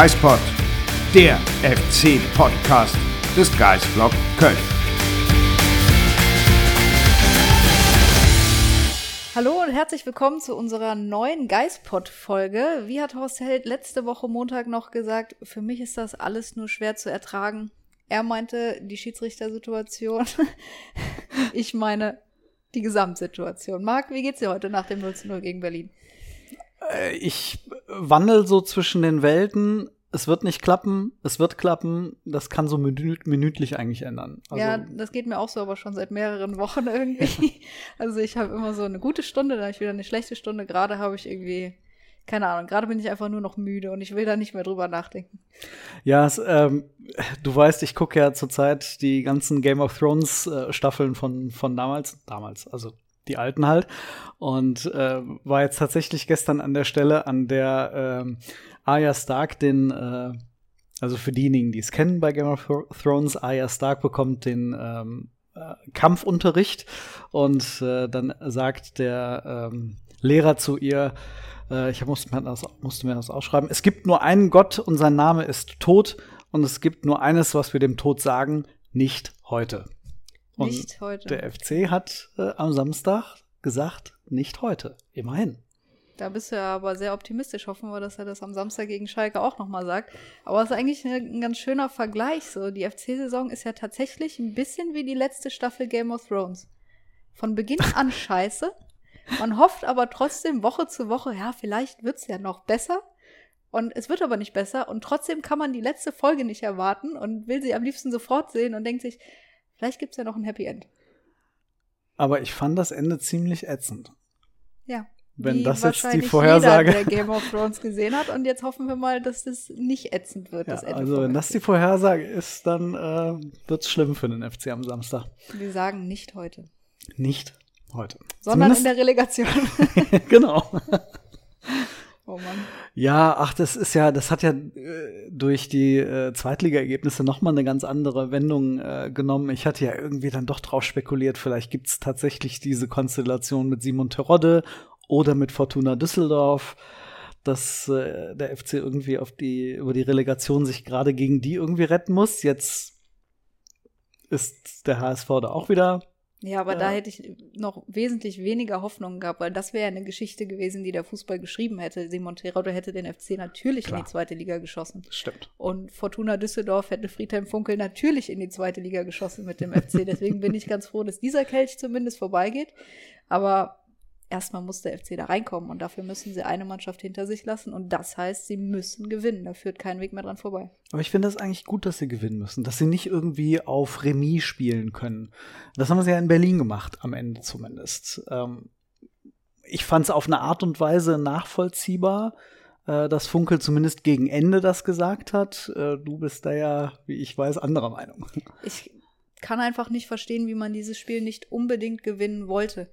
Geispod, der FC-Podcast des Geisblog Köln. Hallo und herzlich willkommen zu unserer neuen Geispod-Folge. Wie hat Horst Held letzte Woche Montag noch gesagt, für mich ist das alles nur schwer zu ertragen. Er meinte die Schiedsrichtersituation. ich meine die Gesamtsituation. Marc, wie geht's dir heute nach dem 0 0 gegen Berlin? Äh, ich wandel so zwischen den Welten. Es wird nicht klappen, es wird klappen. Das kann so minüt minütlich eigentlich ändern. Also, ja, das geht mir auch so, aber schon seit mehreren Wochen irgendwie. also ich habe immer so eine gute Stunde, dann habe ich wieder eine schlechte Stunde. Gerade habe ich irgendwie keine Ahnung, gerade bin ich einfach nur noch müde und ich will da nicht mehr drüber nachdenken. Ja, es, ähm, du weißt, ich gucke ja zurzeit die ganzen Game of Thrones äh, Staffeln von, von damals, damals, also die alten halt. Und äh, war jetzt tatsächlich gestern an der Stelle, an der äh, Arya Stark den, äh, also für diejenigen, die es kennen bei Game of Thrones, Arya Stark bekommt den ähm, äh, Kampfunterricht und äh, dann sagt der ähm, Lehrer zu ihr, äh, ich musste mir, das, musste mir das ausschreiben, es gibt nur einen Gott und sein Name ist Tod und es gibt nur eines, was wir dem Tod sagen, nicht heute. Und nicht heute. Der FC hat äh, am Samstag gesagt, nicht heute. Immerhin. Da bist du ja aber sehr optimistisch. Hoffen wir, dass er das am Samstag gegen Schalke auch nochmal sagt. Aber es ist eigentlich ein ganz schöner Vergleich. So, die FC-Saison ist ja tatsächlich ein bisschen wie die letzte Staffel Game of Thrones. Von Beginn an scheiße. Man hofft aber trotzdem Woche zu Woche, ja, vielleicht wird's ja noch besser. Und es wird aber nicht besser. Und trotzdem kann man die letzte Folge nicht erwarten und will sie am liebsten sofort sehen und denkt sich, Vielleicht gibt es ja noch ein Happy End. Aber ich fand das Ende ziemlich ätzend. Ja. Wenn das jetzt die Vorhersage. Jeder, der Game of Thrones gesehen hat. Und jetzt hoffen wir mal, dass das nicht ätzend wird. Ja, das Ende also, wenn das die Vorhersage ist, dann äh, wird es schlimm für den FC am Samstag. Wir sagen nicht heute. Nicht heute. Sondern Zumindest in der Relegation. genau. Oh Mann. Ja, ach, das ist ja, das hat ja äh, durch die äh, Zweitliga-Ergebnisse nochmal eine ganz andere Wendung äh, genommen. Ich hatte ja irgendwie dann doch drauf spekuliert, vielleicht gibt's tatsächlich diese Konstellation mit Simon Terodde oder mit Fortuna Düsseldorf, dass äh, der FC irgendwie auf die, über die Relegation sich gerade gegen die irgendwie retten muss. Jetzt ist der HSV da auch wieder ja, aber äh, da hätte ich noch wesentlich weniger Hoffnung gehabt, weil das wäre ja eine Geschichte gewesen, die der Fußball geschrieben hätte. Simon Terodde hätte den FC natürlich klar. in die zweite Liga geschossen. Stimmt. Und Fortuna Düsseldorf hätte Friedhelm Funkel natürlich in die zweite Liga geschossen mit dem FC. Deswegen bin ich ganz froh, dass dieser Kelch zumindest vorbeigeht. Aber erstmal muss der FC da reinkommen und dafür müssen sie eine Mannschaft hinter sich lassen und das heißt, sie müssen gewinnen. Da führt kein Weg mehr dran vorbei. Aber ich finde das eigentlich gut, dass sie gewinnen müssen, dass sie nicht irgendwie auf Remis spielen können. Das haben sie ja in Berlin gemacht, am Ende zumindest. Ähm, ich fand es auf eine Art und Weise nachvollziehbar, äh, dass Funkel zumindest gegen Ende das gesagt hat. Äh, du bist da ja, wie ich weiß, anderer Meinung. Ich kann einfach nicht verstehen, wie man dieses Spiel nicht unbedingt gewinnen wollte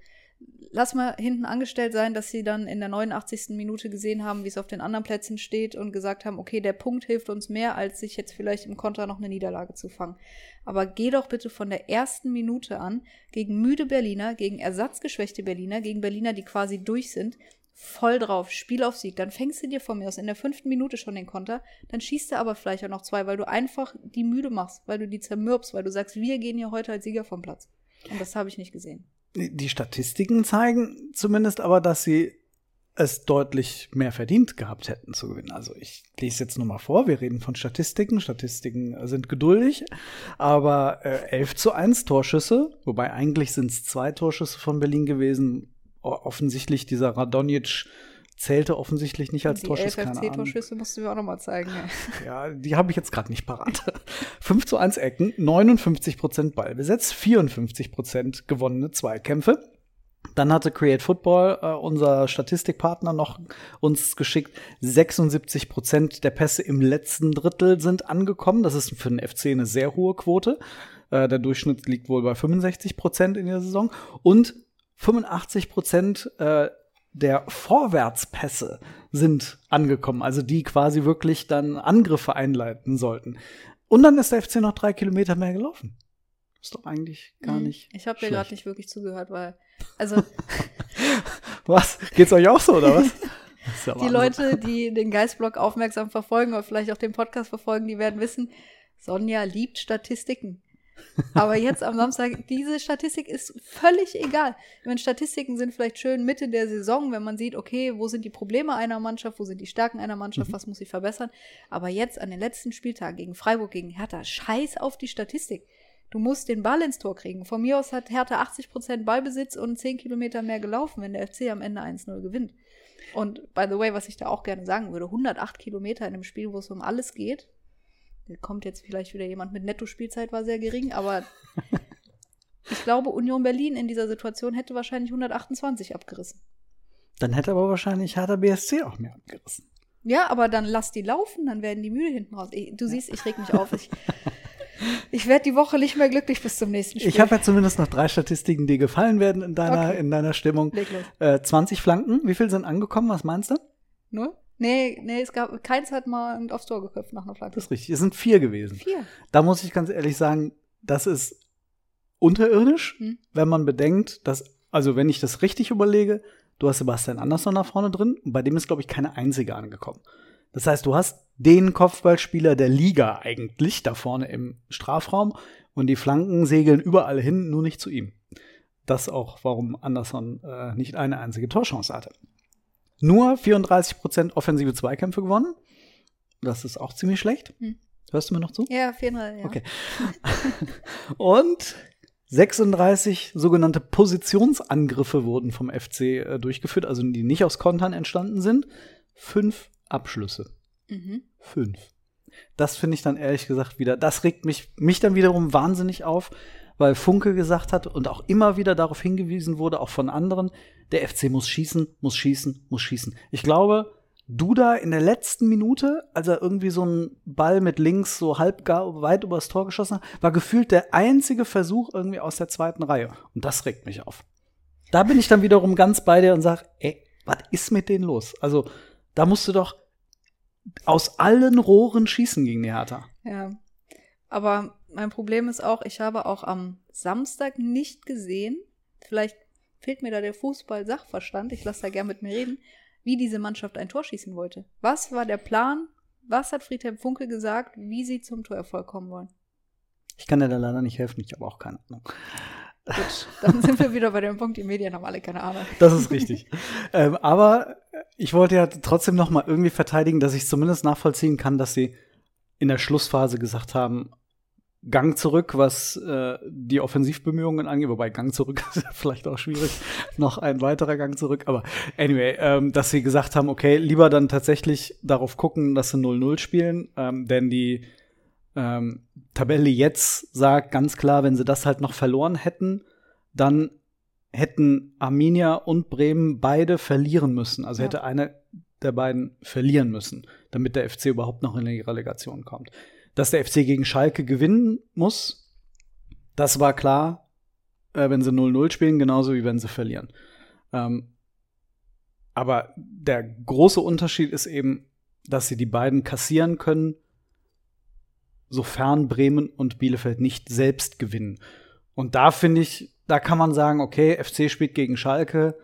lass mal hinten angestellt sein, dass sie dann in der 89. Minute gesehen haben, wie es auf den anderen Plätzen steht und gesagt haben, okay, der Punkt hilft uns mehr, als sich jetzt vielleicht im Konter noch eine Niederlage zu fangen. Aber geh doch bitte von der ersten Minute an gegen müde Berliner, gegen ersatzgeschwächte Berliner, gegen Berliner, die quasi durch sind, voll drauf, Spiel auf Sieg. Dann fängst du dir von mir aus in der fünften Minute schon den Konter, dann schießt du aber vielleicht auch noch zwei, weil du einfach die müde machst, weil du die zermürbst, weil du sagst, wir gehen hier heute als Sieger vom Platz. Und das habe ich nicht gesehen. Die Statistiken zeigen zumindest aber, dass sie es deutlich mehr verdient gehabt hätten zu gewinnen. Also ich lese jetzt nur mal vor, wir reden von Statistiken. Statistiken sind geduldig, aber äh, 11 zu 1 Torschüsse, wobei eigentlich sind es zwei Torschüsse von Berlin gewesen. Offensichtlich dieser Radonjic zählte offensichtlich nicht als die Torschuss. Die FFC-Torschüsse musst du mir auch nochmal zeigen. Ja, ja die habe ich jetzt gerade nicht parat. 5 zu 1 Ecken, 59 Prozent Ballbesitz, 54 Prozent gewonnene Zweikämpfe. Dann hatte Create Football, äh, unser Statistikpartner, noch uns geschickt, 76 Prozent der Pässe im letzten Drittel sind angekommen. Das ist für den FC eine sehr hohe Quote. Äh, der Durchschnitt liegt wohl bei 65 Prozent in der Saison. Und 85 Prozent äh, der Vorwärtspässe sind angekommen, also die quasi wirklich dann Angriffe einleiten sollten. Und dann ist der FC noch drei Kilometer mehr gelaufen. Ist doch eigentlich gar hm, nicht. Ich habe dir gerade nicht wirklich zugehört, weil. Also. was? Geht's euch auch so, oder was? ja Die. Leute, die den Geistblog aufmerksam verfolgen oder vielleicht auch den Podcast verfolgen, die werden wissen, Sonja liebt Statistiken. Aber jetzt am Samstag, diese Statistik ist völlig egal. Ich meine, Statistiken sind vielleicht schön Mitte der Saison, wenn man sieht, okay, wo sind die Probleme einer Mannschaft, wo sind die Stärken einer Mannschaft, was muss sie verbessern. Aber jetzt an den letzten Spieltagen gegen Freiburg, gegen Hertha, scheiß auf die Statistik. Du musst den Ball ins Tor kriegen. Von mir aus hat Hertha 80% Ballbesitz und 10 Kilometer mehr gelaufen, wenn der FC am Ende 1-0 gewinnt. Und by the way, was ich da auch gerne sagen würde, 108 Kilometer in einem Spiel, wo es um alles geht. Da kommt jetzt vielleicht wieder jemand mit Netto-Spielzeit, war sehr gering, aber ich glaube, Union Berlin in dieser Situation hätte wahrscheinlich 128 abgerissen. Dann hätte aber wahrscheinlich Hertha BSC auch mehr abgerissen. Ja, aber dann lass die laufen, dann werden die müde hinten raus. Ich, du siehst, ich reg mich auf. Ich, ich werde die Woche nicht mehr glücklich bis zum nächsten Spiel. Ich habe ja zumindest noch drei Statistiken, die gefallen werden in deiner, Okay. in deiner Stimmung. Äh, 20 Flanken, wie viel sind angekommen? Was meinst du? Nur? Nee, nee, es gab, keins hat mal aufs Tor geköpft nach einer Flanke. Das ist richtig. Es sind vier gewesen. Vier. Da muss ich ganz ehrlich sagen, das ist unterirdisch, Hm. wenn man bedenkt, dass, also wenn ich das richtig überlege, du hast Sebastian Andersson da vorne drin und bei dem ist, glaube ich, keine einzige angekommen. Das heißt, du hast den Kopfballspieler der Liga eigentlich da vorne im Strafraum und die Flanken segeln überall hin, nur nicht zu ihm. Das auch, warum Andersson äh, nicht eine einzige Torchance hatte. Nur 34% offensive Zweikämpfe gewonnen. Das ist auch ziemlich schlecht. Hm. Hörst du mir noch zu? Ja, viermal, ja. Okay. Und 36 sogenannte Positionsangriffe wurden vom FC äh, durchgeführt, also die nicht aus Kontern entstanden sind. Fünf Abschlüsse. Mhm. Fünf. Das finde ich dann ehrlich gesagt wieder, das regt mich, mich dann wiederum wahnsinnig auf, weil Funke gesagt hat und auch immer wieder darauf hingewiesen wurde, auch von anderen, der FC muss schießen, muss schießen, muss schießen. Ich glaube, Duda in der letzten Minute, als er irgendwie so einen Ball mit links so halb gar weit übers Tor geschossen hat, war gefühlt der einzige Versuch irgendwie aus der zweiten Reihe. Und das regt mich auf. Da bin ich dann wiederum ganz bei dir und sag, ey, was ist mit denen los? Also, da musst du doch aus allen Rohren schießen gegen die Hertha. Ja. Aber mein Problem ist auch, ich habe auch am Samstag nicht gesehen, vielleicht fehlt mir da der Fußball-Sachverstand, ich lasse da gern mit mir reden, wie diese Mannschaft ein Tor schießen wollte. Was war der Plan? Was hat Friedhelm Funke gesagt, wie sie zum Torerfolg kommen wollen? Ich kann dir da leider nicht helfen, ich habe auch keine Ahnung. Gut, dann sind wir wieder bei dem Punkt, die Medien haben alle keine Ahnung. Das ist richtig. ähm, aber ich wollte ja trotzdem noch mal irgendwie verteidigen, dass ich zumindest nachvollziehen kann, dass sie in der Schlussphase gesagt haben, Gang zurück, was äh, die Offensivbemühungen angeht, wobei Gang zurück ist ja vielleicht auch schwierig, noch ein weiterer Gang zurück, aber anyway, ähm, dass sie gesagt haben, okay, lieber dann tatsächlich darauf gucken, dass sie 0-0 spielen, ähm, denn die ähm, Tabelle jetzt sagt ganz klar, wenn sie das halt noch verloren hätten, dann hätten Arminia und Bremen beide verlieren müssen. Also Ja. hätte einer der beiden verlieren müssen, damit der FC überhaupt noch in die Relegation kommt. Dass der FC gegen Schalke gewinnen muss, das war klar, äh, wenn sie 0-0 spielen, genauso wie wenn sie verlieren. Ähm, aber der große Unterschied ist eben, dass sie die beiden kassieren können, sofern Bremen und Bielefeld nicht selbst gewinnen. Und da finde ich, da kann man sagen, okay, FC spielt gegen Schalke,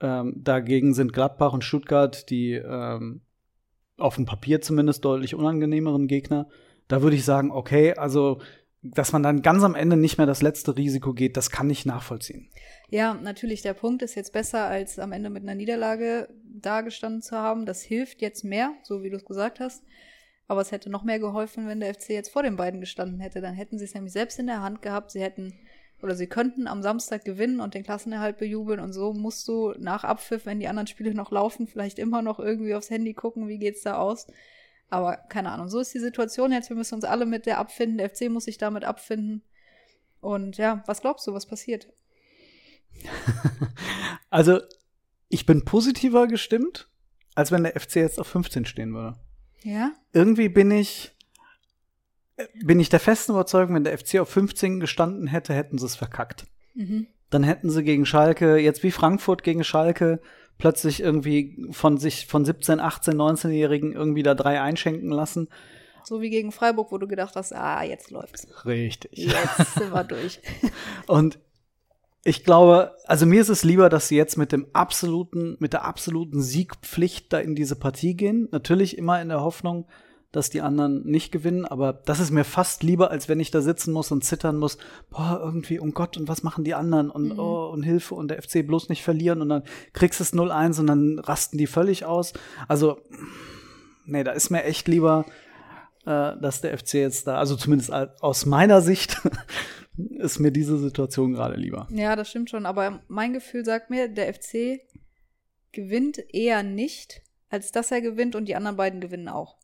ähm, dagegen sind Gladbach und Stuttgart die ähm, auf dem Papier zumindest deutlich unangenehmeren Gegner. Da würde ich sagen, okay, also dass man dann ganz am Ende nicht mehr das letzte Risiko geht, das kann ich nachvollziehen. Ja, natürlich, der Punkt ist jetzt besser, als am Ende mit einer Niederlage dagestanden zu haben. Das hilft jetzt mehr, so wie du es gesagt hast. Aber es hätte noch mehr geholfen, wenn der FC jetzt vor den beiden gestanden hätte. Dann hätten sie es nämlich selbst in der Hand gehabt. Sie hätten oder sie könnten am Samstag gewinnen und den Klassenerhalt bejubeln. Und so musst du nach Abpfiff, wenn die anderen Spiele noch laufen, vielleicht immer noch irgendwie aufs Handy gucken, wie geht's da aus. Aber keine Ahnung, so ist die Situation jetzt. Wir müssen uns alle mit der abfinden. Der FC muss sich damit abfinden. Und ja, was glaubst du, was passiert? Also, ich bin positiver gestimmt, als wenn der FC jetzt auf 15 stehen würde. Ja? Irgendwie bin ich, bin ich der festen Überzeugung, wenn der FC auf 15 gestanden hätte, hätten sie es verkackt. Mhm. Dann hätten sie gegen Schalke, jetzt wie Frankfurt gegen Schalke, plötzlich irgendwie von sich, von 17, 18, 19-Jährigen irgendwie da drei einschenken lassen. So wie gegen Freiburg, wo du gedacht hast, ah, jetzt läuft's. Richtig. Jetzt sind wir durch. Und Ich glaube, also mir ist es lieber, dass sie jetzt mit dem absoluten, mit der absoluten Siegpflicht da in diese Partie gehen. Natürlich immer in der Hoffnung, dass die anderen nicht gewinnen, aber das ist mir fast lieber, als wenn ich da sitzen muss und zittern muss, boah, irgendwie, um Gott, und was machen die anderen und Mhm. oh, und Hilfe und der FC bloß nicht verlieren und dann kriegst du es 0-1 und dann rasten die völlig aus. Also, nee, da ist mir echt lieber, äh, dass der FC jetzt da, also zumindest aus meiner Sicht, ist mir diese Situation gerade lieber. Ja, das stimmt schon. Aber mein Gefühl sagt mir, der FC gewinnt eher nicht, als dass er gewinnt und die anderen beiden gewinnen auch.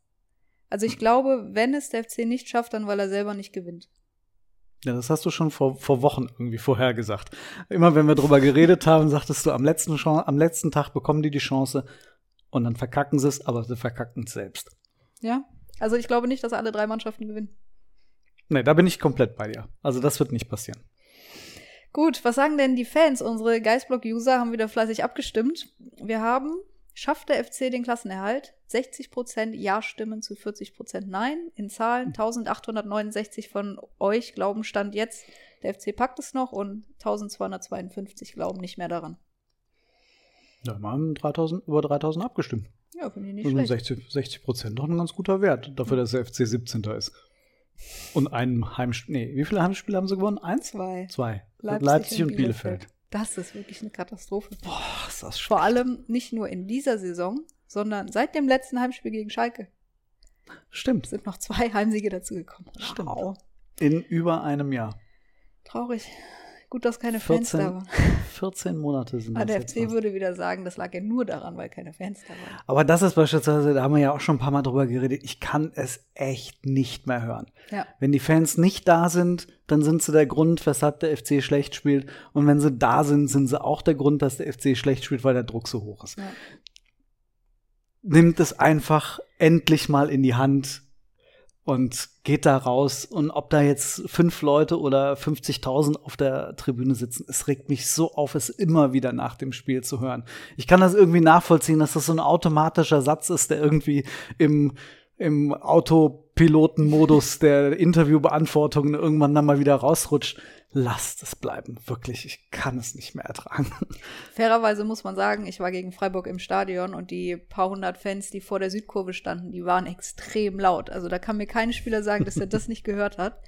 Also ich glaube, wenn es der FC nicht schafft, dann weil er selber nicht gewinnt. Ja, das hast du schon vor, vor Wochen irgendwie vorher gesagt. Immer wenn wir drüber geredet haben, sagtest du, am letzten, am letzten Tag bekommen die die Chance und dann verkacken sie es, aber sie verkacken es selbst. Ja? Also ich glaube nicht, dass alle drei Mannschaften gewinnen. Nee, da bin ich komplett bei dir. Also das wird nicht passieren. Gut, was sagen denn die Fans? Unsere Geistblock-User haben wieder fleißig abgestimmt. Wir haben, schafft der FC den Klassenerhalt? 60% Ja-Stimmen zu 40% Nein. In Zahlen 1869 von euch glauben Stand jetzt, der FC packt es noch und 1252 glauben nicht mehr daran. Ja, wir haben 3000, über 3000 abgestimmt. Ja, finde ich nicht Das sind schlecht. 60, 60 Prozent doch ein ganz guter Wert, dafür, dass der FC 17. ist. Und ein Heimspiel, nee, wie viele Heimspiele haben sie gewonnen? Eins? Zwei. Zwei. Leipzig, und Bielefeld. Das ist wirklich eine Katastrophe. Boah, ist das Vor schwer. allem nicht nur in dieser Saison, sondern seit dem letzten Heimspiel gegen Schalke Stimmt. sind noch zwei Heimsiege dazugekommen. Stimmt. Wow. In über einem Jahr. Traurig. Gut, dass keine Fans 14, da waren. 14 Monate sind Aber das der jetzt FC fast. würde wieder sagen, das lag ja nur daran, weil keine Fans da waren. Aber das ist beispielsweise, da haben wir ja auch schon ein paar Mal drüber geredet, ich kann es echt nicht mehr hören. Ja. Wenn die Fans nicht da sind, dann sind sie der Grund, weshalb der FC schlecht spielt. Und wenn sie da sind, sind sie auch der Grund, dass der FC schlecht spielt, weil der Druck so hoch ist. Ja. Nimmt es einfach endlich mal in die Hand und geht da raus. Und ob da jetzt fünf Leute oder 50.000 auf der Tribüne sitzen, es regt mich so auf, es immer wieder nach dem Spiel zu hören. Ich kann das irgendwie nachvollziehen, dass das so ein automatischer Satz ist, der irgendwie im, im Autopilotenmodus der Interviewbeantwortung irgendwann dann mal wieder rausrutscht. Lasst es bleiben. Wirklich, ich kann es nicht mehr ertragen. Fairerweise muss man sagen, ich war gegen Freiburg im Stadion und die paar hundert Fans, die vor der Südkurve standen, die waren extrem laut. Also da kann mir kein Spieler sagen, dass er das nicht gehört hat.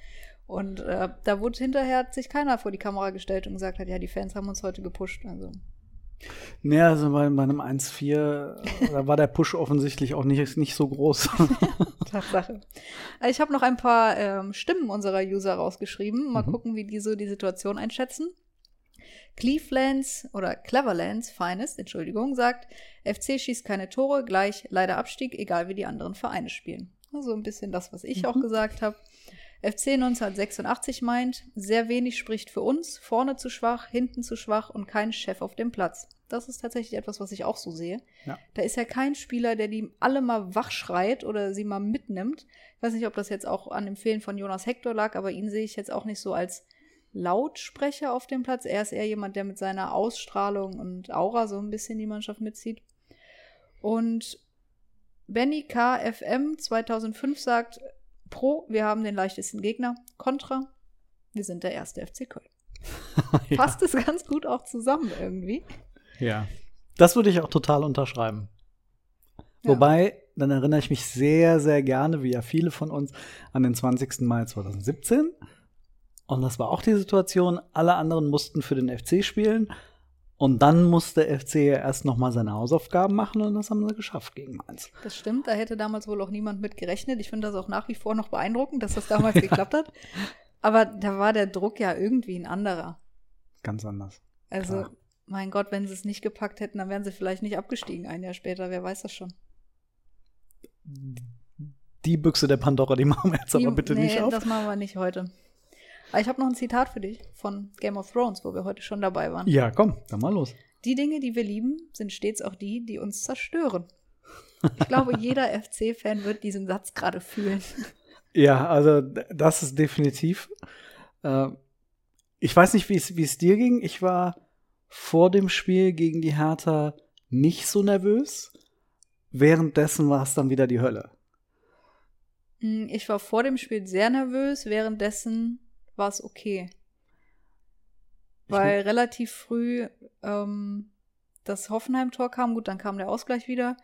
Und äh, da wurde hinterher hat sich keiner vor die Kamera gestellt und gesagt hat, ja, die Fans haben uns heute gepusht. Also Nee, also bei meinem 1-4, da war der Push offensichtlich auch nicht, nicht so groß. Tatsache. Äh, Ich habe noch ein paar ähm, Stimmen unserer User rausgeschrieben. Mal Mhm. gucken, wie die so die Situation einschätzen. Clevelands oder Cleverlands Finest, Entschuldigung, sagt, FC schießt keine Tore, gleich leider Abstieg, egal wie die anderen Vereine spielen. Also ein bisschen das, was ich auch gesagt habe. FC 1986 meint, sehr wenig spricht für uns, vorne zu schwach, hinten zu schwach und kein Chef auf dem Platz. Das ist tatsächlich etwas, was ich auch so sehe. Ja. Da ist ja kein Spieler, der die alle mal wach schreit oder sie mal mitnimmt. Ich weiß nicht, ob das jetzt auch an dem Fehlen von Jonas Hector lag, aber ihn sehe ich jetzt auch nicht so als Lautsprecher auf dem Platz. Er ist eher jemand, der mit seiner Ausstrahlung und Aura so ein bisschen die Mannschaft mitzieht. Und Benny KFM 2005 sagt, Pro, wir haben den leichtesten Gegner. Contra, wir sind der erste FC Köln. ja. Passt es ganz gut auch zusammen irgendwie. ja. Das würde ich auch total unterschreiben. Ja. Wobei, dann erinnere ich mich sehr, sehr gerne, wie ja viele von uns, an den 20. Mai 2017. Und das war auch die Situation, alle anderen mussten für den FC spielen. Und dann musste der FC ja erst noch mal seine Hausaufgaben machen und das haben sie geschafft gegen Mainz. Das stimmt, da hätte damals wohl auch niemand mit gerechnet. Ich finde das auch nach wie vor noch beeindruckend, dass das damals geklappt hat. Aber da war der Druck ja irgendwie ein anderer. Ganz anders. Also, Klar. mein Gott, wenn sie es nicht gepackt hätten, dann wären sie vielleicht nicht abgestiegen ein Jahr später. Wer weiß das schon. Die Büchse der Pandora, die machen wir jetzt aber Die- bitte nee, nicht auf. Das machen wir nicht heute. Aber ich habe noch ein Zitat für dich von Game of Thrones, wo wir heute schon dabei waren. Ja, komm, dann mal los. Die Dinge, die wir lieben, sind stets auch die, die uns zerstören. Ich glaube, jeder FC-Fan wird diesen Satz gerade fühlen. Ja, also das ist definitiv. Äh, ich weiß nicht, wie es dir ging. Ich war vor dem Spiel gegen die Hertha nicht so nervös. Währenddessen war es dann wieder die Hölle. Mm, Ich war vor dem Spiel sehr nervös, währenddessen war es okay. weil relativ früh ähm, das Hoffenheim-Tor kam. Gut, dann kam der Ausgleich wieder.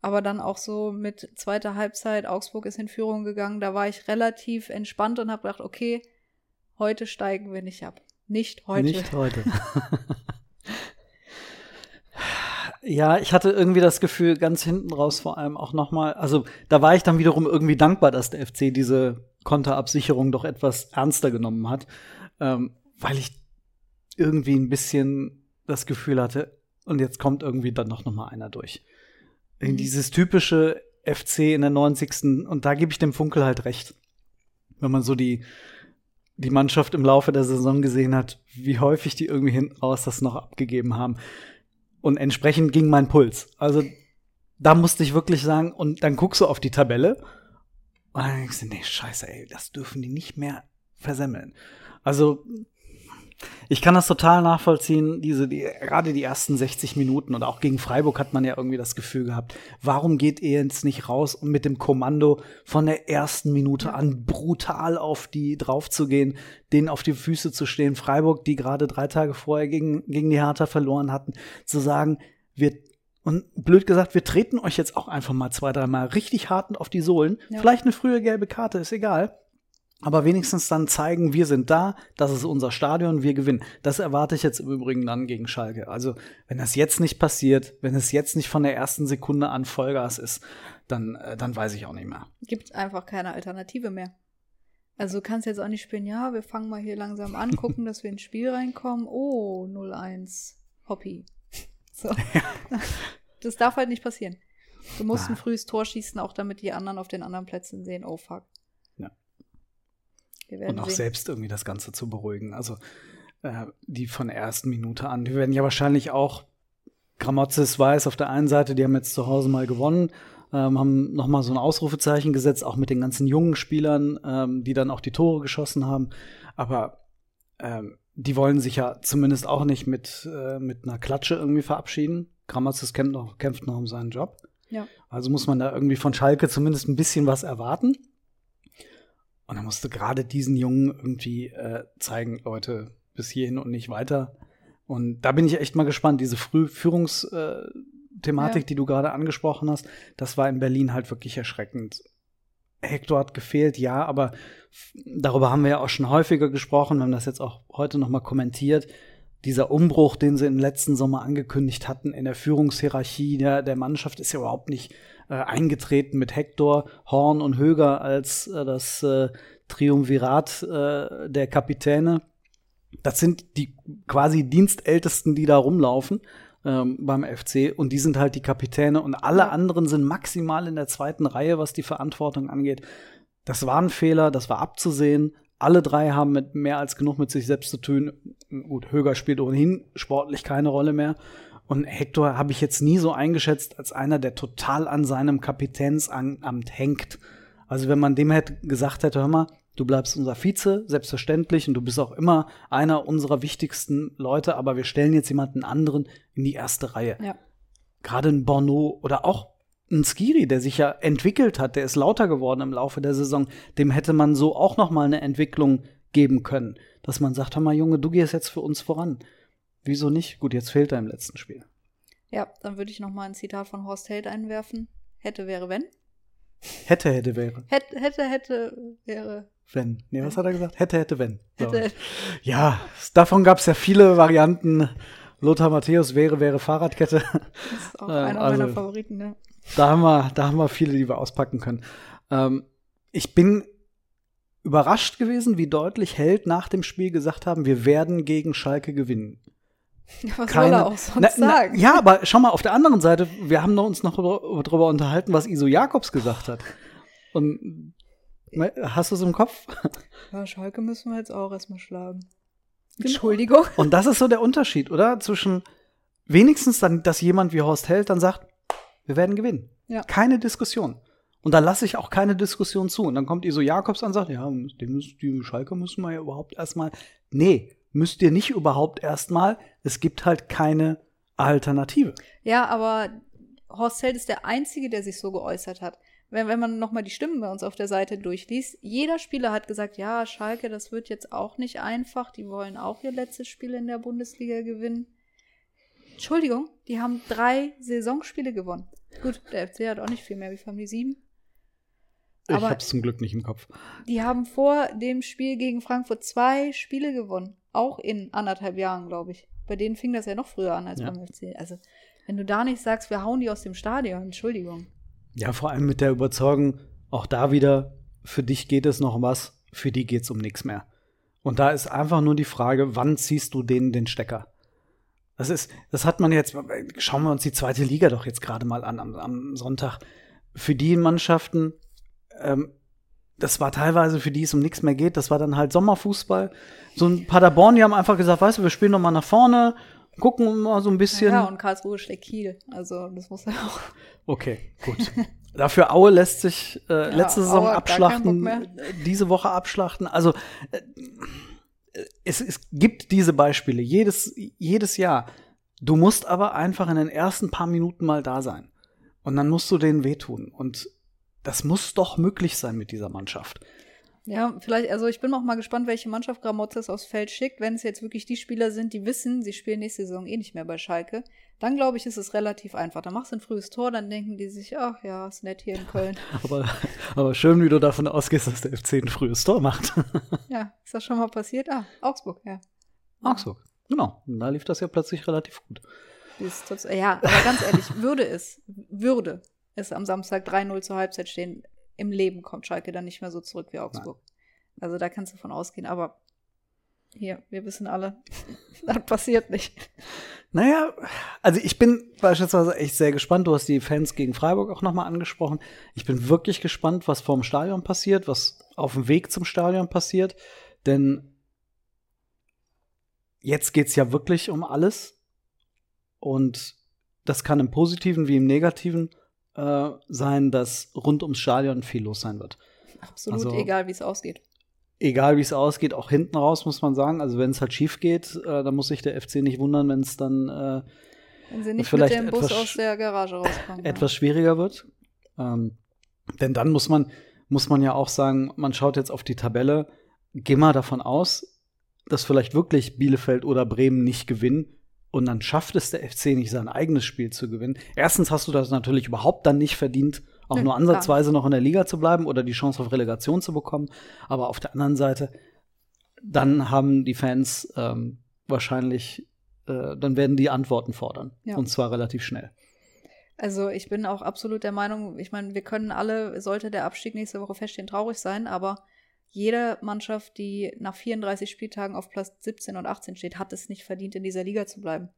Aber dann auch so mit zweiter Halbzeit, Augsburg ist in Führung gegangen, da war ich relativ entspannt und habe gedacht, okay, heute steigen wir nicht ab. Nicht heute. Nicht heute. ja, ich hatte irgendwie das Gefühl, ganz hinten raus vor allem auch nochmal, also da war ich dann wiederum irgendwie dankbar, dass der FC diese Konterabsicherung doch etwas ernster genommen hat, ähm, weil ich irgendwie ein bisschen das Gefühl hatte, und jetzt kommt irgendwie dann noch, noch mal einer durch. Mhm. dieses typische FC in der 90. Und da gebe ich dem Funkel halt recht. Wenn man so die, die Mannschaft im Laufe der Saison gesehen hat, wie häufig die irgendwie hinten raus das noch abgegeben haben. Und entsprechend ging mein Puls. Also da musste ich wirklich sagen, und dann guckst du auf die Tabelle und dann denkst du, nee, scheiße, ey, das dürfen die nicht mehr versemmeln. Also ich kann das total nachvollziehen, diese, die, gerade die ersten 60 Minuten und auch gegen Freiburg hat man ja irgendwie das Gefühl gehabt, warum geht ihr jetzt nicht raus, um mit dem Kommando von der ersten Minute an brutal auf die draufzugehen, denen auf die Füße zu stehen, Freiburg, die gerade drei Tage vorher gegen, gegen die Hertha verloren hatten, zu sagen, wir und blöd gesagt, wir treten euch jetzt auch einfach mal zwei, dreimal richtig hart auf die Sohlen. Ja. Vielleicht eine frühe gelbe Karte, ist egal aber wenigstens dann zeigen, wir sind da, das ist unser Stadion, wir gewinnen. Das erwarte ich jetzt im Übrigen dann gegen Schalke. Also, wenn das jetzt nicht passiert, wenn es jetzt nicht von der ersten Sekunde an Vollgas ist, dann, äh, dann weiß ich auch nicht mehr. Gibt einfach keine Alternative mehr. Also du kannst jetzt auch nicht spielen, ja, wir fangen mal hier langsam an, gucken, dass wir ins Spiel reinkommen. Oh, 0-1, Hoppy. So. Das darf halt nicht passieren. Du musst ah. ein frühes Tor schießen, auch damit die anderen auf den anderen Plätzen sehen, oh fuck. Und auch sehen. selbst irgendwie das Ganze zu beruhigen. Also äh, die von der ersten Minute an. Die werden ja wahrscheinlich auch, Gramozis weiß auf der einen Seite, die haben jetzt zu Hause mal gewonnen, ähm, haben nochmal so ein Ausrufezeichen gesetzt, auch mit den ganzen jungen Spielern, ähm, die dann auch die Tore geschossen haben. Aber ähm, die wollen sich ja zumindest auch nicht mit, äh, mit einer Klatsche irgendwie verabschieden. Gramozis kämpft noch, kämpft noch um seinen Job. Ja. Also muss man da irgendwie von Schalke zumindest ein bisschen was erwarten. Und dann musst du gerade diesen Jungen irgendwie äh, zeigen, Leute, bis hierhin und nicht weiter. Und da bin ich echt mal gespannt. Diese Frühführungsthematik, äh, ja. die du gerade angesprochen hast, das war in Berlin halt wirklich erschreckend. Hector hat gefehlt, ja, aber darüber haben wir ja auch schon häufiger gesprochen. Wir haben das jetzt auch heute noch mal kommentiert. Dieser Umbruch, den sie im letzten Sommer angekündigt hatten in der Führungshierarchie der, der Mannschaft, ist ja überhaupt nicht äh, eingetreten mit Hector, Horn und Höger als äh, das äh, Triumvirat äh, der Kapitäne. Das sind die quasi Dienstältesten, die da rumlaufen ähm, beim FC und die sind halt die Kapitäne und alle anderen sind maximal in der zweiten Reihe, was die Verantwortung angeht. Das war ein Fehler, das war abzusehen. Alle drei haben mit mehr als genug mit sich selbst zu tun. Gut, Höger spielt ohnehin sportlich keine Rolle mehr. Und Hector habe ich jetzt nie so eingeschätzt als einer, der total an seinem Kapitänsamt hängt. Also wenn man dem hätte gesagt hätte, hör mal, du bleibst unser Vize, selbstverständlich, und du bist auch immer einer unserer wichtigsten Leute, aber wir stellen jetzt jemanden anderen in die erste Reihe. Ja. Gerade ein Bono oder auch ein Skiri, der sich ja entwickelt hat, der ist lauter geworden im Laufe der Saison, dem hätte man so auch noch mal eine Entwicklung geben können, dass man sagt, hör mal Junge, du gehst jetzt für uns voran. Wieso nicht? Gut, jetzt fehlt er im letzten Spiel. Ja, dann würde ich noch mal ein Zitat von Horst Held einwerfen. Hätte, wäre, wenn. Hätte, hätte, wäre. Hätte, hätte, hätte, wäre. Wenn. Nee, was hat er gesagt? Hätte, hätte, wenn. Hätte, hätte. Ja, davon gab es ja viele Varianten. Lothar Matthäus wäre, wäre Fahrradkette. Das ist auch einer also, meiner Favoriten, ne? Da haben, wir, da haben wir viele, die wir auspacken können. Ähm, ich bin überrascht gewesen, wie deutlich Held nach dem Spiel gesagt haben, wir werden gegen Schalke gewinnen. Was keine, soll er auch sonst na, sagen? Na, ja, aber schau mal, auf der anderen Seite, wir haben uns noch darüber unterhalten, was Iso Jakobs gesagt hat. Und ne, hast du es im Kopf? Ja, Schalke müssen wir jetzt auch erstmal schlagen. Genau. Entschuldigung. Und das ist so der Unterschied, oder? Zwischen wenigstens dann, dass jemand wie Horst Held dann sagt, wir werden gewinnen. Ja. Keine Diskussion. Und da lasse ich auch keine Diskussion zu. Und dann kommt Iso Jakobs und sagt, ja, die Schalke müssen wir ja überhaupt erstmal. Nee, müsst ihr nicht überhaupt erstmal. Es gibt halt keine Alternative. Ja, aber Horst Held ist der Einzige, der sich so geäußert hat. wenn, wenn man nochmal die Stimmen bei uns auf der Seite durchliest, jeder Spieler hat gesagt, ja, Schalke, das wird jetzt auch nicht einfach. Die wollen auch ihr letztes Spiel in der Bundesliga gewinnen. Entschuldigung, die haben drei Saisonspiele gewonnen. Gut, der FC hat auch nicht viel mehr. Wie haben die sieben? Ich Aber- hab's zum Glück nicht im Kopf. Die haben vor dem Spiel gegen Frankfurt zwei Spiele gewonnen. Auch in anderthalb Jahren, glaube ich. Bei denen fing das ja noch früher an als Ja. beim FC. Also, wenn du da nicht sagst, wir hauen die aus dem Stadion, Entschuldigung. Ja, vor allem mit der Überzeugung, auch da wieder, für dich geht es noch um was, für die geht's um nichts mehr. Und da ist einfach nur die Frage, wann ziehst du denen den Stecker? Das ist, das hat man jetzt, schauen wir uns die zweite Liga doch jetzt gerade mal an am, am Sonntag. Für die Mannschaften, ähm, das war teilweise, für die es um nichts mehr geht, das war dann halt Sommerfußball. So ein Paderborn, die haben einfach gesagt, weißt du, wir spielen noch mal nach vorne, gucken mal so ein bisschen. Ja, und Karlsruhe schlägt Kiel. Also, das muss ja auch. Okay, gut. Dafür Aue lässt sich äh, letzte Saison Aue abschlachten, äh, diese Woche abschlachten. Also äh, es, es gibt diese Beispiele jedes, jedes Jahr. Du musst aber einfach in den ersten paar Minuten mal da sein. Und dann musst du denen wehtun. Und das muss doch möglich sein mit dieser Mannschaft. Ja, vielleicht, also ich bin auch mal gespannt, welche Mannschaft Gramozis aufs Feld schickt. Wenn es jetzt wirklich die Spieler sind, die wissen, sie spielen nächste Saison eh nicht mehr bei Schalke, dann glaube ich, ist es relativ einfach. Dann machst du ein frühes Tor, dann denken die sich, ach ja, ist nett hier in Köln. Aber, aber schön, wie du davon ausgehst, dass der FC ein frühes Tor macht. ja, ist das schon mal passiert? Ah, Augsburg, ja. Augsburg. Genau. Und da lief das ja plötzlich relativ gut. Ist ja, aber ganz ehrlich, würde es, würde es am Samstag 3-0 zur Halbzeit stehen, im Leben kommt Schalke dann nicht mehr so zurück wie Augsburg. Also da kannst du von ausgehen, aber hier, wir wissen alle, das passiert nicht. Naja, also ich bin beispielsweise echt sehr gespannt. Du hast die Fans gegen Freiburg auch nochmal angesprochen. Ich bin wirklich gespannt, was vorm Stadion passiert, was auf dem Weg zum Stadion passiert. Denn jetzt geht's ja wirklich um alles. Und das kann im Positiven wie im Negativen äh, sein, dass rund ums Stadion viel los sein wird. Absolut Also- egal, wie es ausgeht. Egal wie es ausgeht, auch hinten raus muss man sagen. Also wenn es halt schief geht, äh, dann muss sich der FC nicht wundern, wenn es dann äh, Wenn sie nicht vielleicht mit dem Bus etwas aus der Garage rauskommen. etwas schwieriger wird. Ähm, denn dann muss man, muss man ja auch sagen, man schaut jetzt auf die Tabelle, geh mal davon aus, dass vielleicht wirklich Bielefeld oder Bremen nicht gewinnen und dann schafft es der FC nicht, sein eigenes Spiel zu gewinnen. Erstens hast du das natürlich überhaupt dann nicht verdient, auch Nö, nur ansatzweise noch in der Liga zu bleiben oder die Chance auf Relegation zu bekommen. Aber auf der anderen Seite, dann haben die Fans ähm, wahrscheinlich, äh, dann werden die Antworten fordern. Ja. Und zwar relativ schnell. Also ich bin auch absolut der Meinung, ich meine, wir können alle, sollte der Abstieg nächste Woche feststehen, traurig sein, aber jede Mannschaft, die nach 34 Spieltagen auf Platz 17 und 18 steht, hat es nicht verdient, in dieser Liga zu bleiben.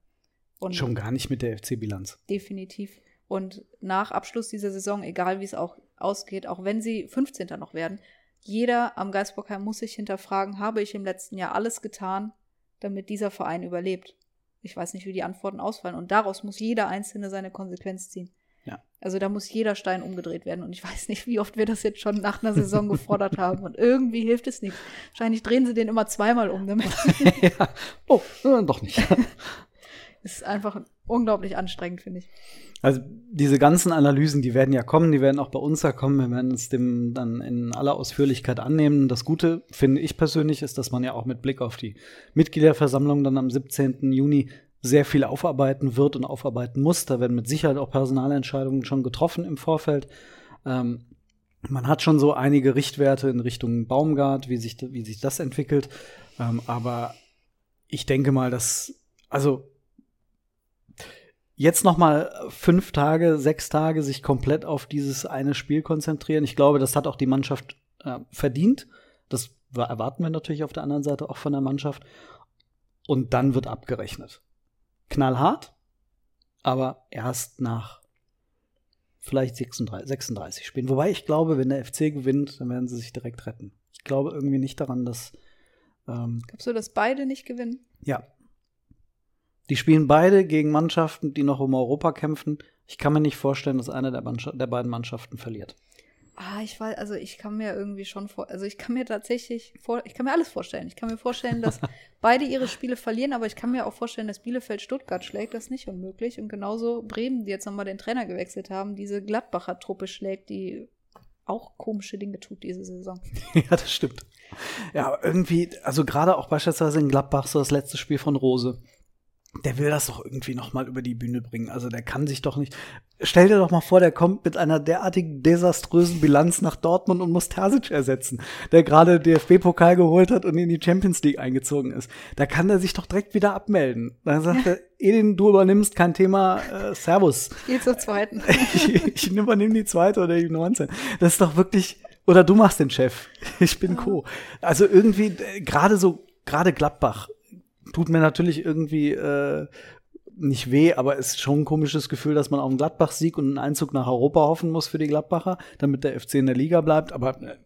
Und Schon gar nicht mit der FC-Bilanz. definitiv. Und nach Abschluss dieser Saison, egal wie es auch ausgeht, auch wenn sie 15. noch werden, jeder am Geisbockheim muss sich hinterfragen, habe ich im letzten Jahr alles getan, damit dieser Verein überlebt? Ich weiß nicht, wie die Antworten ausfallen. Und daraus muss jeder Einzelne seine Konsequenz ziehen. Also da muss jeder Stein umgedreht werden. Und ich weiß nicht, wie oft wir das jetzt schon nach einer Saison gefordert haben. Und irgendwie hilft es nichts. Wahrscheinlich drehen sie den immer zweimal um damit. ja. Oh, doch nicht. Ist einfach unglaublich anstrengend, finde ich. Also diese ganzen Analysen, die werden ja kommen, die werden auch bei uns ja kommen. Wir werden uns dem dann in aller Ausführlichkeit annehmen. Das Gute, finde ich persönlich, ist, dass man ja auch mit Blick auf die Mitgliederversammlung dann am 17. Juni sehr viel aufarbeiten wird und aufarbeiten muss. Da werden mit Sicherheit auch Personalentscheidungen schon getroffen im Vorfeld. Ähm, man hat schon so einige Richtwerte in Richtung Baumgart, wie sich, wie sich das entwickelt. Ähm, aber ich denke mal, dass, also jetzt noch mal fünf Tage, sechs Tage sich komplett auf dieses eine Spiel konzentrieren. Ich glaube, das hat auch die Mannschaft äh, verdient. Das war- erwarten wir natürlich auf der anderen Seite auch von der Mannschaft. Und dann wird abgerechnet. Knallhart, aber erst nach vielleicht 36, 36 Spielen. Wobei ich glaube, wenn der FC gewinnt, dann werden sie sich direkt retten. Ich glaube irgendwie nicht daran, dass ähm, Glaubst du, dass beide nicht gewinnen? ja. Die spielen beide gegen Mannschaften, die noch um Europa kämpfen. Ich kann mir nicht vorstellen, dass eine der, Mannschaft, der beiden Mannschaften verliert. Ah, ich weiß, also ich kann mir irgendwie schon vor, also ich kann mir tatsächlich vor, ich kann mir alles vorstellen. Ich kann mir vorstellen, dass beide ihre Spiele verlieren, aber ich kann mir auch vorstellen, dass Bielefeld Stuttgart schlägt, das ist nicht unmöglich. Und genauso Bremen, die jetzt nochmal den Trainer gewechselt haben, diese Gladbacher Truppe schlägt, die auch komische Dinge tut diese Saison. ja, das stimmt. Ja, irgendwie, also gerade auch beispielsweise in Gladbach, so das letzte Spiel von Rose der will das doch irgendwie noch mal über die Bühne bringen. Also der kann sich doch nicht. Stell dir doch mal vor, der kommt mit einer derartigen desaströsen Bilanz nach Dortmund und muss Terzic ersetzen, der gerade DFB-Pokal geholt hat und in die Champions League eingezogen ist. Da kann er sich doch direkt wieder abmelden. Dann sagt er, Edin, du übernimmst kein Thema, äh, Servus. Geh zur zweiten. ich, ich übernehme die zweite oder die 19. Das ist doch wirklich, oder du machst den Chef. Ich bin ja. Co. Also irgendwie, äh, gerade so, gerade Gladbach tut mir natürlich irgendwie äh, nicht weh, aber es ist schon ein komisches Gefühl, dass man auf einen Gladbach-Sieg und einen Einzug nach Europa hoffen muss für die Gladbacher, damit der FC in der Liga bleibt. Aber äh,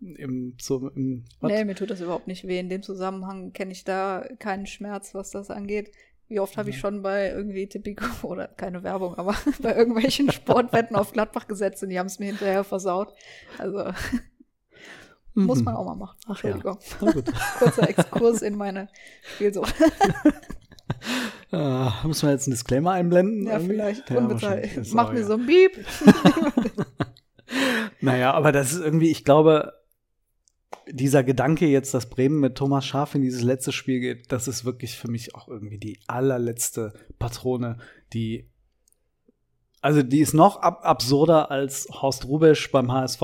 im, so, im, nee, mir tut das überhaupt nicht weh. In dem Zusammenhang kenne ich da keinen Schmerz, was das angeht. Wie oft habe ich schon bei irgendwie Tipico oder keine Werbung, aber bei irgendwelchen Sportwetten auf Gladbach gesetzt und die haben es mir hinterher versaut. Also muss mhm. man auch mal machen. Entschuldigung. Ja. Kurzer Exkurs in meine Spielsucht. Uh, müssen wir jetzt einen Disclaimer einblenden? Ja, irgendwie? vielleicht. Ja, Mach mir so ein Beep. naja, aber das ist irgendwie, ich glaube, dieser Gedanke jetzt, dass Bremen mit Thomas Schaf in dieses letzte Spiel geht, das ist wirklich für mich auch irgendwie die allerletzte Patrone, die also die ist noch ab absurder als Horst Rubesch beim HSV,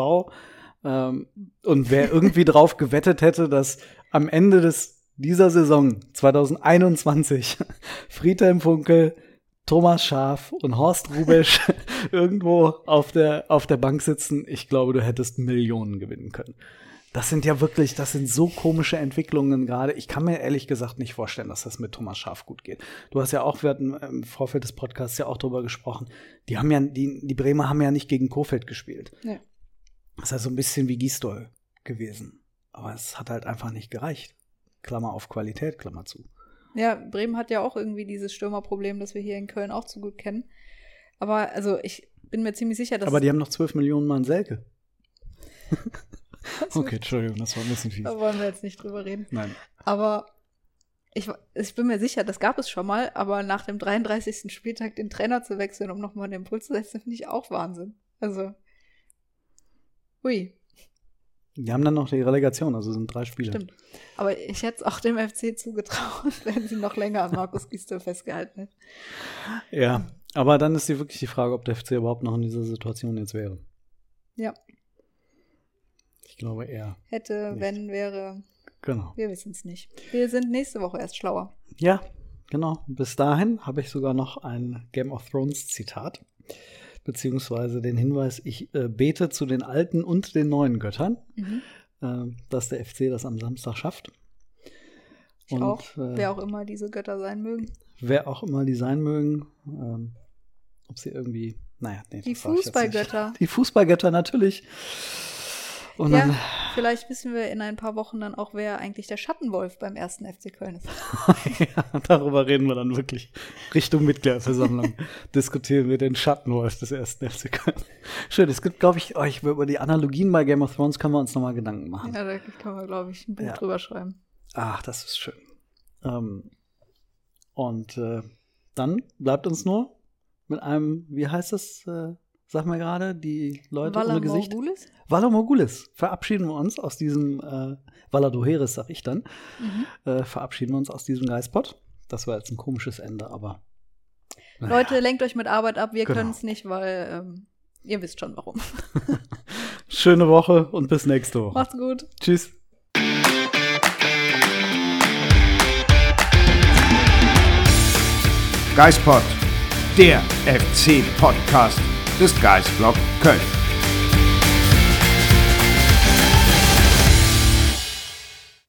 ähm, und wer irgendwie drauf gewettet hätte, dass am Ende des, dieser Saison 2021 Friedhelm Funkel, Thomas Schaf und Horst Rubesch irgendwo auf der, auf der Bank sitzen, ich glaube, du hättest Millionen gewinnen können. Das sind ja wirklich, das sind so komische Entwicklungen gerade. Ich kann mir ehrlich gesagt nicht vorstellen, dass das mit Thomas Schaf gut geht. Du hast ja auch, wir hatten im Vorfeld des Podcasts ja auch drüber gesprochen. Die haben ja, die, die Bremer haben ja nicht gegen Kofeld gespielt. Ja. Das ist ja so ein bisschen wie Gistol gewesen. Aber es hat halt einfach nicht gereicht. Klammer auf Qualität, Klammer zu. Ja, Bremen hat ja auch irgendwie dieses Stürmerproblem, das wir hier in Köln auch zu gut kennen. Aber also ich bin mir ziemlich sicher, dass. Aber die haben noch 12 Millionen Mann Selke. okay, Entschuldigung, das war ein bisschen viel. Da wollen wir jetzt nicht drüber reden. Nein. Aber ich, ich bin mir sicher, das gab es schon mal, aber nach dem 33. Spieltag den Trainer zu wechseln, um nochmal einen Impuls zu setzen, finde ich auch Wahnsinn. Also. Ui. Die haben dann noch die Relegation, also sind drei Spiele. Stimmt. Aber ich hätte es auch dem FC zugetraut, wenn sie noch länger an Markus Gistel festgehalten hätten. Ja, aber dann ist die wirklich die Frage, ob der FC überhaupt noch in dieser Situation jetzt wäre. Ja. Ich glaube eher. Hätte, nicht. wenn, wäre. Genau. Wir wissen es nicht. Wir sind nächste Woche erst schlauer. Ja, genau. Bis dahin habe ich sogar noch ein Game of Thrones Zitat beziehungsweise den Hinweis, ich äh, bete zu den alten und den neuen Göttern, mhm. äh, dass der FC das am Samstag schafft. Ich und, auch, äh, wer auch immer diese Götter sein mögen. Wer auch immer die sein mögen, ähm, ob sie irgendwie, naja, nee, Die Fußballgötter. Die Fußballgötter natürlich. Und ja, vielleicht wissen wir in ein paar Wochen dann auch, wer eigentlich der Schattenwolf beim ersten FC Köln ist. ja, darüber reden wir dann wirklich Richtung Mitgliederversammlung. Diskutieren wir den Schattenwolf des ersten FC Köln. Schön, es gibt, glaube ich, oh, ich, über die Analogien bei Game of Thrones können wir uns nochmal Gedanken machen. Ja, da kann man, glaube ich, ein Buch ja. drüber schreiben. Ach, das ist schön. Ähm, und äh, dann bleibt uns nur mit einem, wie heißt das? Äh, sag mal gerade, die Leute Valar ohne Gesicht. Morgulis? Valar Morgulis. Verabschieden wir uns aus diesem, äh, Valadoheris, sag ich dann, mhm. äh, verabschieden wir uns aus diesem Geistpot. Das war jetzt ein komisches Ende, aber. Naja. Leute, lenkt euch mit Arbeit ab, wir genau. können es nicht, weil ähm, ihr wisst schon warum. Schöne Woche und bis nächste Woche. Macht's gut. Tschüss. Geistpod, der FC-Podcast des Geistblog Köln.